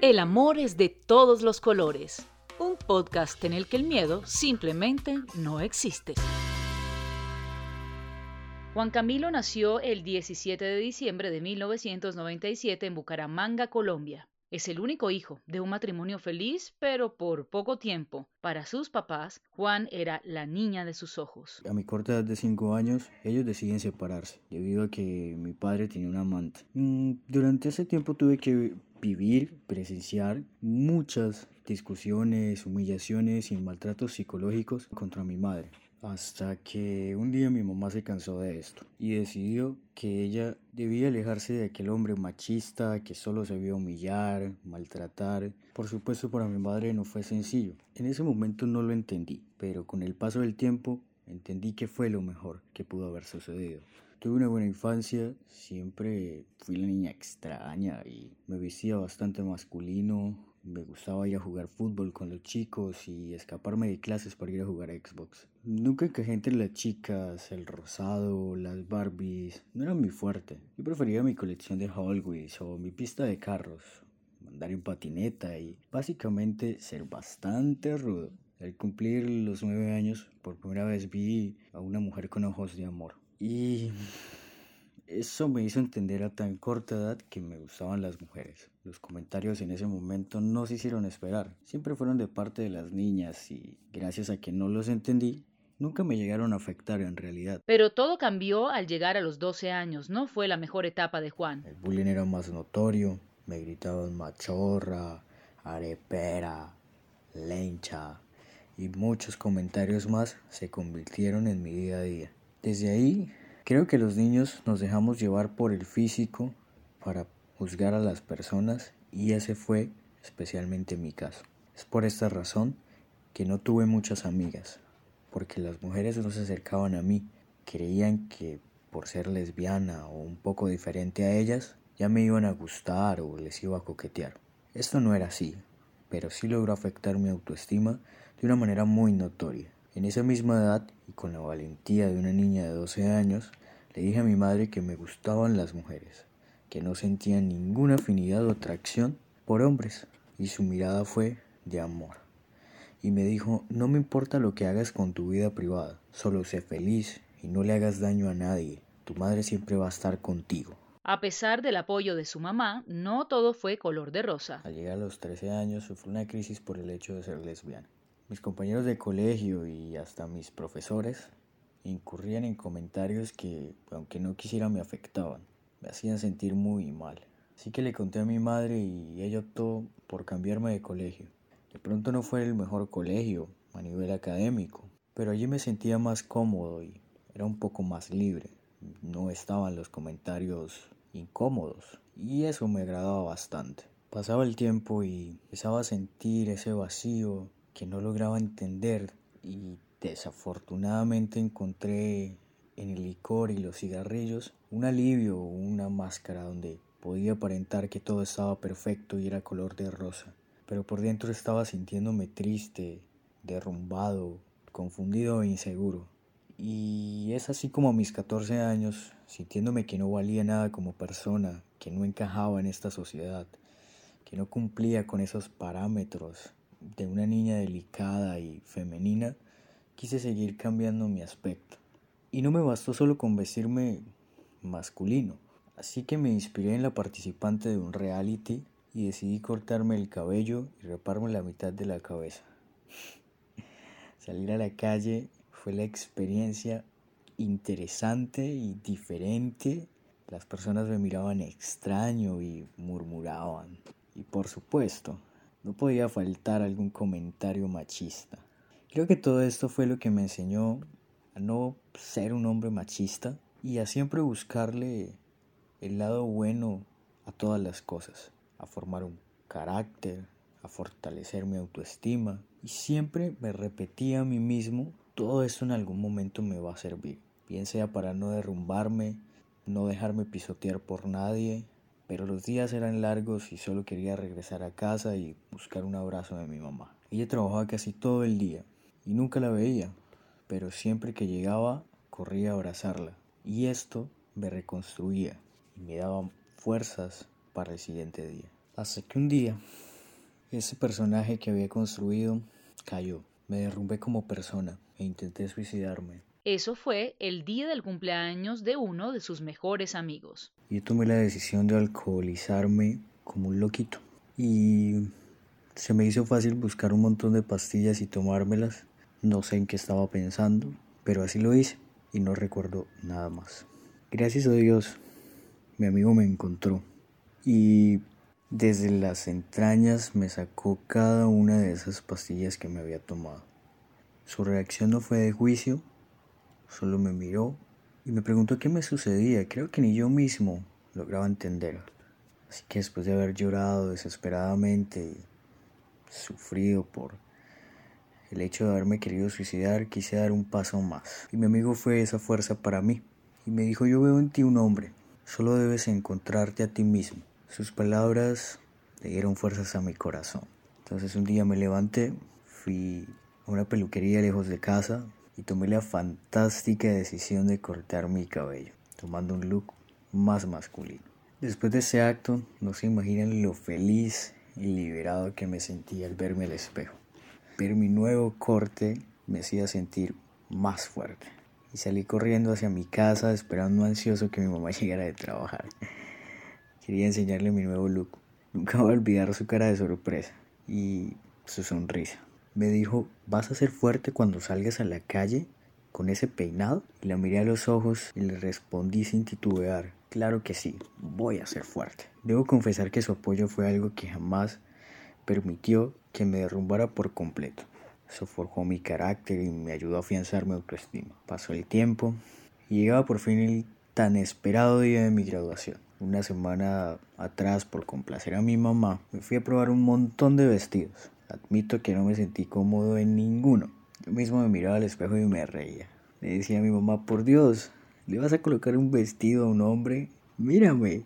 El amor es de todos los colores. Un podcast en el que el miedo simplemente no existe. Juan Camilo nació el 17 de diciembre de 1997 en Bucaramanga, Colombia. Es el único hijo de un matrimonio feliz, pero por poco tiempo. Para sus papás, Juan era la niña de sus ojos. A mi corta edad de 5 años, ellos deciden separarse, debido a que mi padre tenía un amante. Mm, durante ese tiempo tuve que vivir, presenciar muchas discusiones, humillaciones y maltratos psicológicos contra mi madre. Hasta que un día mi mamá se cansó de esto y decidió que ella debía alejarse de aquel hombre machista que solo sabía humillar, maltratar. Por supuesto para mi madre no fue sencillo. En ese momento no lo entendí, pero con el paso del tiempo entendí que fue lo mejor que pudo haber sucedido. Tuve una buena infancia, siempre fui la niña extraña y me vestía bastante masculino. Me gustaba ir a jugar fútbol con los chicos y escaparme de clases para ir a jugar a Xbox. Nunca encajé entre las chicas, el rosado, las Barbies, no era muy fuerte. Yo prefería mi colección de Hot Wheels o mi pista de carros, andar en patineta y básicamente ser bastante rudo. Al cumplir los nueve años, por primera vez vi a una mujer con ojos de amor. Y eso me hizo entender a tan corta edad que me gustaban las mujeres. Los comentarios en ese momento no se hicieron esperar, siempre fueron de parte de las niñas y gracias a que no los entendí, nunca me llegaron a afectar en realidad. Pero todo cambió al llegar a los 12 años, no fue la mejor etapa de Juan. El bullying era más notorio, me gritaban machorra, arepera, lencha y muchos comentarios más se convirtieron en mi día a día. Desde ahí, creo que los niños nos dejamos llevar por el físico para juzgar a las personas y ese fue especialmente mi caso. Es por esta razón que no tuve muchas amigas, porque las mujeres no se acercaban a mí, creían que por ser lesbiana o un poco diferente a ellas, ya me iban a gustar o les iba a coquetear. Esto no era así, pero sí logró afectar mi autoestima de una manera muy notoria. En esa misma edad y con la valentía de una niña de 12 años, le dije a mi madre que me gustaban las mujeres, que no sentía ninguna afinidad o atracción por hombres, y su mirada fue de amor. Y me dijo, no me importa lo que hagas con tu vida privada, solo sé feliz y no le hagas daño a nadie, tu madre siempre va a estar contigo. A pesar del apoyo de su mamá, no todo fue color de rosa. Al llegar a los 13 años sufrí una crisis por el hecho de ser lesbiana. Mis compañeros de colegio y hasta mis profesores incurrían en comentarios que, aunque no quisiera, me afectaban. Me hacían sentir muy mal. Así que le conté a mi madre y ella optó por cambiarme de colegio. De pronto no fue el mejor colegio a nivel académico, pero allí me sentía más cómodo y era un poco más libre. No estaban los comentarios incómodos y eso me agradaba bastante. Pasaba el tiempo y empezaba a sentir ese vacío que no lograba entender y desafortunadamente encontré en el licor y los cigarrillos un alivio, una máscara donde podía aparentar que todo estaba perfecto y era color de rosa, pero por dentro estaba sintiéndome triste, derrumbado, confundido e inseguro. Y es así como a mis 14 años, sintiéndome que no valía nada como persona, que no encajaba en esta sociedad, que no cumplía con esos parámetros de una niña delicada y femenina, quise seguir cambiando mi aspecto. Y no me bastó solo con vestirme masculino, así que me inspiré en la participante de un reality y decidí cortarme el cabello y reparme la mitad de la cabeza. Salir a la calle fue la experiencia interesante y diferente. Las personas me miraban extraño y murmuraban. Y por supuesto, no podía faltar algún comentario machista. Creo que todo esto fue lo que me enseñó a no ser un hombre machista y a siempre buscarle el lado bueno a todas las cosas, a formar un carácter, a fortalecer mi autoestima y siempre me repetía a mí mismo, todo esto en algún momento me va a servir, bien sea para no derrumbarme, no dejarme pisotear por nadie, pero los días eran largos y solo quería regresar a casa y buscar un abrazo de mi mamá. Ella trabajaba casi todo el día y nunca la veía, pero siempre que llegaba corría a abrazarla y esto me reconstruía y me daba fuerzas para el siguiente día. Hasta que un día, ese personaje que había construido cayó. Me derrumbé como persona e intenté suicidarme. Eso fue el día del cumpleaños de uno de sus mejores amigos. Yo tomé la decisión de alcoholizarme como un loquito. Y se me hizo fácil buscar un montón de pastillas y tomármelas. No sé en qué estaba pensando, pero así lo hice y no recuerdo nada más. Gracias a Dios, mi amigo me encontró y desde las entrañas me sacó cada una de esas pastillas que me había tomado. Su reacción no fue de juicio, solo me miró y me preguntó qué me sucedía. Creo que ni yo mismo lograba entender. Así que después de haber llorado desesperadamente, sufrido por el hecho de haberme querido suicidar, quise dar un paso más. Y mi amigo fue esa fuerza para mí. Y me dijo, yo veo en ti un hombre, solo debes encontrarte a ti mismo. Sus palabras le dieron fuerzas a mi corazón. Entonces un día me levanté, fui a una peluquería lejos de casa y tomé la fantástica decisión de cortar mi cabello, tomando un look más masculino. Después de ese acto, no se imaginan lo feliz y liberado que me sentí al verme al espejo. Ver mi nuevo corte me hacía sentir más fuerte. Y salí corriendo hacia mi casa esperando ansioso que mi mamá llegara de trabajar. Quería enseñarle mi nuevo look. Nunca voy a olvidar su cara de sorpresa y su sonrisa. Me dijo, ¿vas a ser fuerte cuando salgas a la calle con ese peinado? Y la miré a los ojos y le respondí sin titubear, claro que sí, voy a ser fuerte. Debo confesar que su apoyo fue algo que jamás permitió que me derrumbara por completo. Eso forjó mi carácter y me ayudó a afianzar mi autoestima. Pasó el tiempo y llegaba por fin el tan esperado día de mi graduación. Una semana atrás, por complacer a mi mamá, me fui a probar un montón de vestidos. Admito que no me sentí cómodo en ninguno. Yo mismo me miraba al espejo y me reía. Le decía a mi mamá, por Dios, ¿le vas a colocar un vestido a un hombre? Mírame.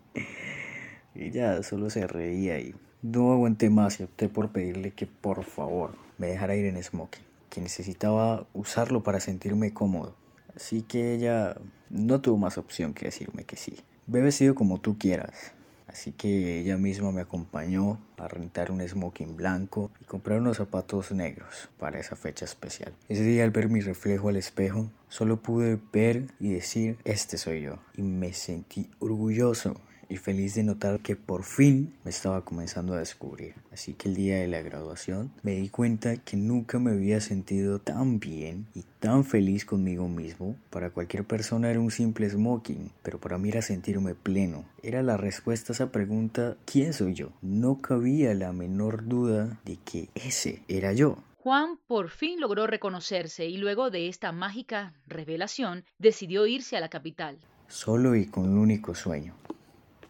Ella solo se reía y no aguanté más y opté por pedirle que por favor me dejara ir en smoking, que necesitaba usarlo para sentirme cómodo. Así que ella no tuvo más opción que decirme que sí. Ve vestido como tú quieras, Así que ella misma me acompañó a rentar un smoking blanco y comprar unos zapatos negros para esa fecha especial. Ese día al ver mi reflejo al espejo, solo pude ver y decir, este soy yo. Y me sentí orgulloso y feliz de notar que por fin me estaba comenzando a descubrir. Así que el día de la graduación me di cuenta que nunca me había sentido tan bien y tan feliz conmigo mismo. Para cualquier persona era un simple smoking, pero para mí era sentirme pleno. Era la respuesta a esa pregunta, ¿quién soy yo? No cabía la menor duda de que ese era yo. Juan por fin logró reconocerse y luego de esta mágica revelación decidió irse a la capital. Solo y con un único sueño,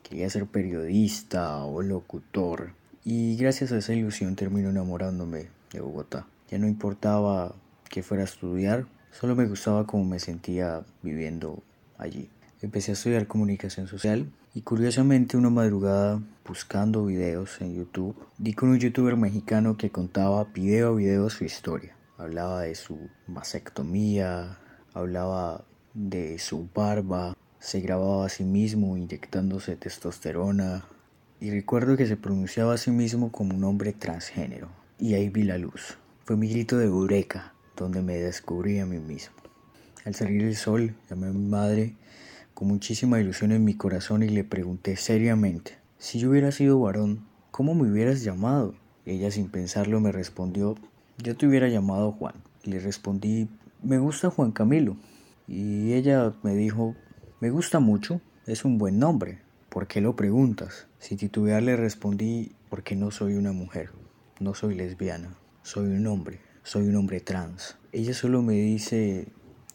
Quería ser periodista o locutor. Y gracias a esa ilusión terminé enamorándome de Bogotá. Ya no importaba que fuera a estudiar, solo me gustaba cómo me sentía viviendo allí. Empecé a estudiar comunicación social y curiosamente una madrugada buscando videos en YouTube di con un youtuber mexicano que contaba video a video su historia. Hablaba de su mastectomía, hablaba de su barba, se grababa a sí mismo inyectándose testosterona y recuerdo que se pronunciaba a sí mismo como un hombre transgénero. Y ahí vi la luz. Fue mi grito de eureka, donde me descubrí a mí mismo. Al salir el sol, llamé a mi madre con muchísima ilusión en mi corazón y le pregunté seriamente, si yo hubiera sido varón, ¿cómo me hubieras llamado? ella sin pensarlo me respondió, yo te hubiera llamado Juan. Le respondí, me gusta Juan Camilo. Y ella me dijo, me gusta mucho, es un buen nombre. ¿Por qué lo preguntas? Sin titubear le respondí porque no soy una mujer, no soy lesbiana, soy un hombre, soy un hombre trans. Ella solo me dice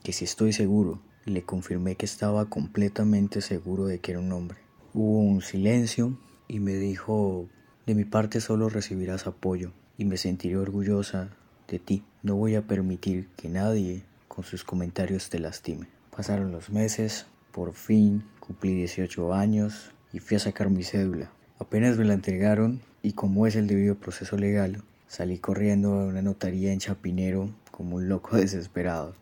que si estoy seguro le confirmé que estaba completamente seguro de que era un hombre. Hubo un silencio y me dijo, de mi parte solo recibirás apoyo y me sentiré orgullosa de ti. No voy a permitir que nadie con sus comentarios te lastime. Pasaron los meses, por fin cumplí 18 años y fui a sacar mi cédula. Apenas me la entregaron y como es el debido proceso legal, salí corriendo a una notaría en Chapinero como un loco desesperado.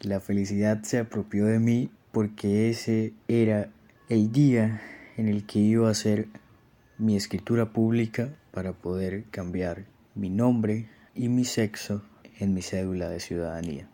La felicidad se apropió de mí porque ese era el día en el que iba a ser mi escritura pública para poder cambiar mi nombre y mi sexo en mi cédula de ciudadanía.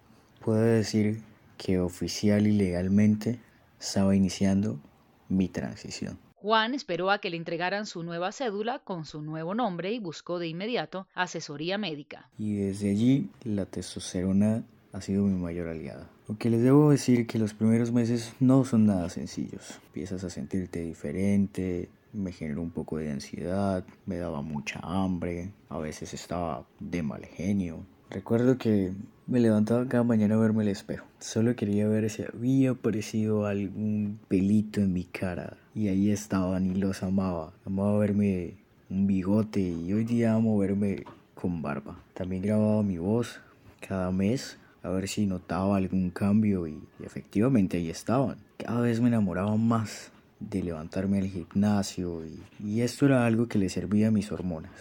Puedo decir que oficial y legalmente estaba iniciando mi transición. Juan esperó a que le entregaran su nueva cédula con su nuevo nombre y buscó de inmediato asesoría médica. Y desde allí la testosterona ha sido mi mayor aliada. Aunque les debo decir que los primeros meses no son nada sencillos. Empiezas a sentirte diferente, me generó un poco de ansiedad, me daba mucha hambre, a veces estaba de mal genio. Recuerdo que me levantaba cada mañana a verme el espejo. Solo quería ver si había aparecido algún pelito en mi cara. Y ahí estaban y los amaba. Amaba verme un bigote y hoy día amo verme con barba. También grababa mi voz cada mes a ver si notaba algún cambio y, efectivamente ahí estaban. Cada vez me enamoraba más de levantarme al gimnasio y, y esto era algo que le servía a mis hormonas.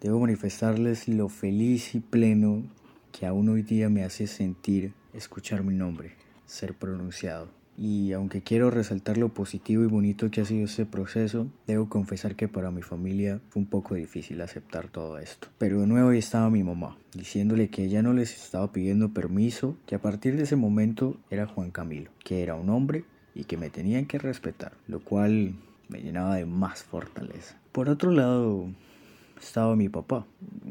Debo manifestarles lo feliz y pleno que aún hoy día me hace sentir escuchar mi nombre, ser pronunciado. Y aunque quiero resaltar lo positivo y bonito que ha sido este proceso, debo confesar que para mi familia fue un poco difícil aceptar todo esto. Pero de nuevo ahí estaba mi mamá, diciéndole que ella no les estaba pidiendo permiso, que a partir de ese momento era Juan Camilo, que era un hombre y que me tenían que respetar, lo cual me llenaba de más fortaleza. Por otro lado, estaba mi papá.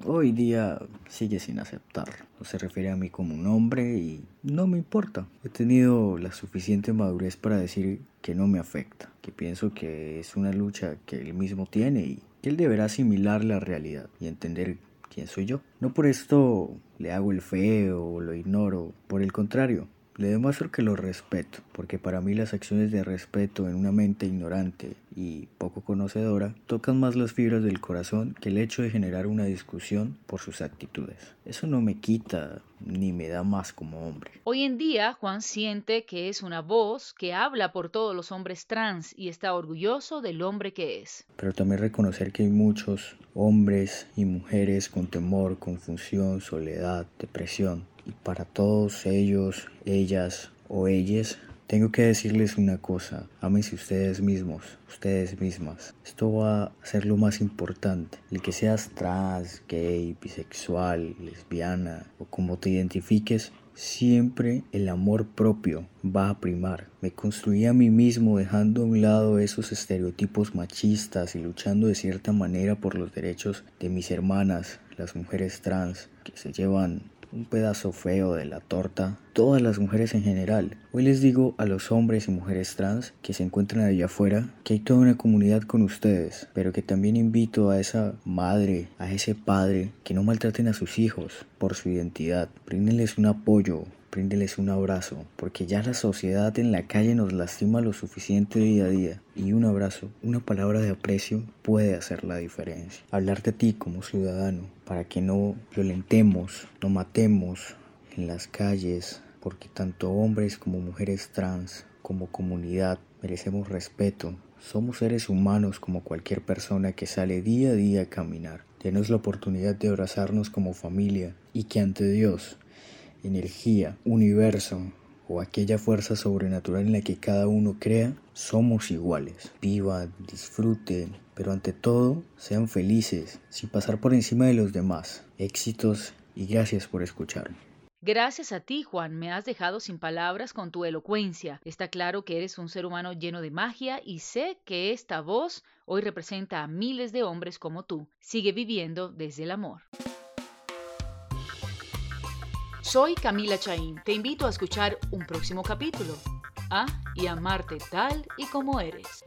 Hoy día sigue sin aceptarlo. No se refiere a mí como un hombre y no me importa. He tenido la suficiente madurez para decir que no me afecta, que pienso que es una lucha que él mismo tiene y que él deberá asimilar la realidad y entender quién soy yo. No por esto le hago el feo o lo ignoro, por el contrario, le demuestro que lo respeto, porque para mí las acciones de respeto en una mente ignorante y poco conocedora tocan más las fibras del corazón que el hecho de generar una discusión por sus actitudes. Eso no me quita ni me da más como hombre. Hoy en día Juan siente que es una voz que habla por todos los hombres trans y está orgulloso del hombre que es. Pero también reconocer que hay muchos hombres y mujeres con temor, confusión, soledad, depresión para todos ellos, ellas o ellas, tengo que decirles una cosa, ámense ustedes mismos, ustedes mismas. Esto va a ser lo más importante. El que seas trans, gay, bisexual, lesbiana o como te identifiques, siempre el amor propio va a primar. Me construí a mí mismo dejando a un lado esos estereotipos machistas y luchando de cierta manera por los derechos de mis hermanas, las mujeres trans, que se llevan un pedazo feo de la torta, todas las mujeres en general. Hoy les digo a los hombres y mujeres trans que se encuentran allá afuera que hay toda una comunidad con ustedes, pero que también invito a esa madre, a ese padre, que no maltraten a sus hijos por su identidad, bríndenles un apoyo, bríndeles un abrazo, porque ya la sociedad en la calle nos lastima lo suficiente día a día. Y un abrazo, una palabra de aprecio puede hacer la diferencia. Hablar de ti como ciudadano, para que no violentemos, no matemos en las calles, porque tanto hombres como mujeres trans, como comunidad, merecemos respeto. Somos seres humanos como cualquier persona que sale día a día a caminar. Denos la oportunidad de abrazarnos como familia y que ante Dios energía, universo o aquella fuerza sobrenatural en la que cada uno crea, somos iguales. Vivan, disfruten, pero ante todo sean felices, sin pasar por encima de los demás. Éxitos y gracias por escucharme. Gracias a ti, Juan, me has dejado sin palabras con tu elocuencia. Está claro que eres un ser humano lleno de magia y sé que esta voz hoy representa a miles de hombres como tú. Sigue viviendo desde el amor. Soy Camila Chaín. Te invito a escuchar un próximo capítulo. A y amarte tal y como eres.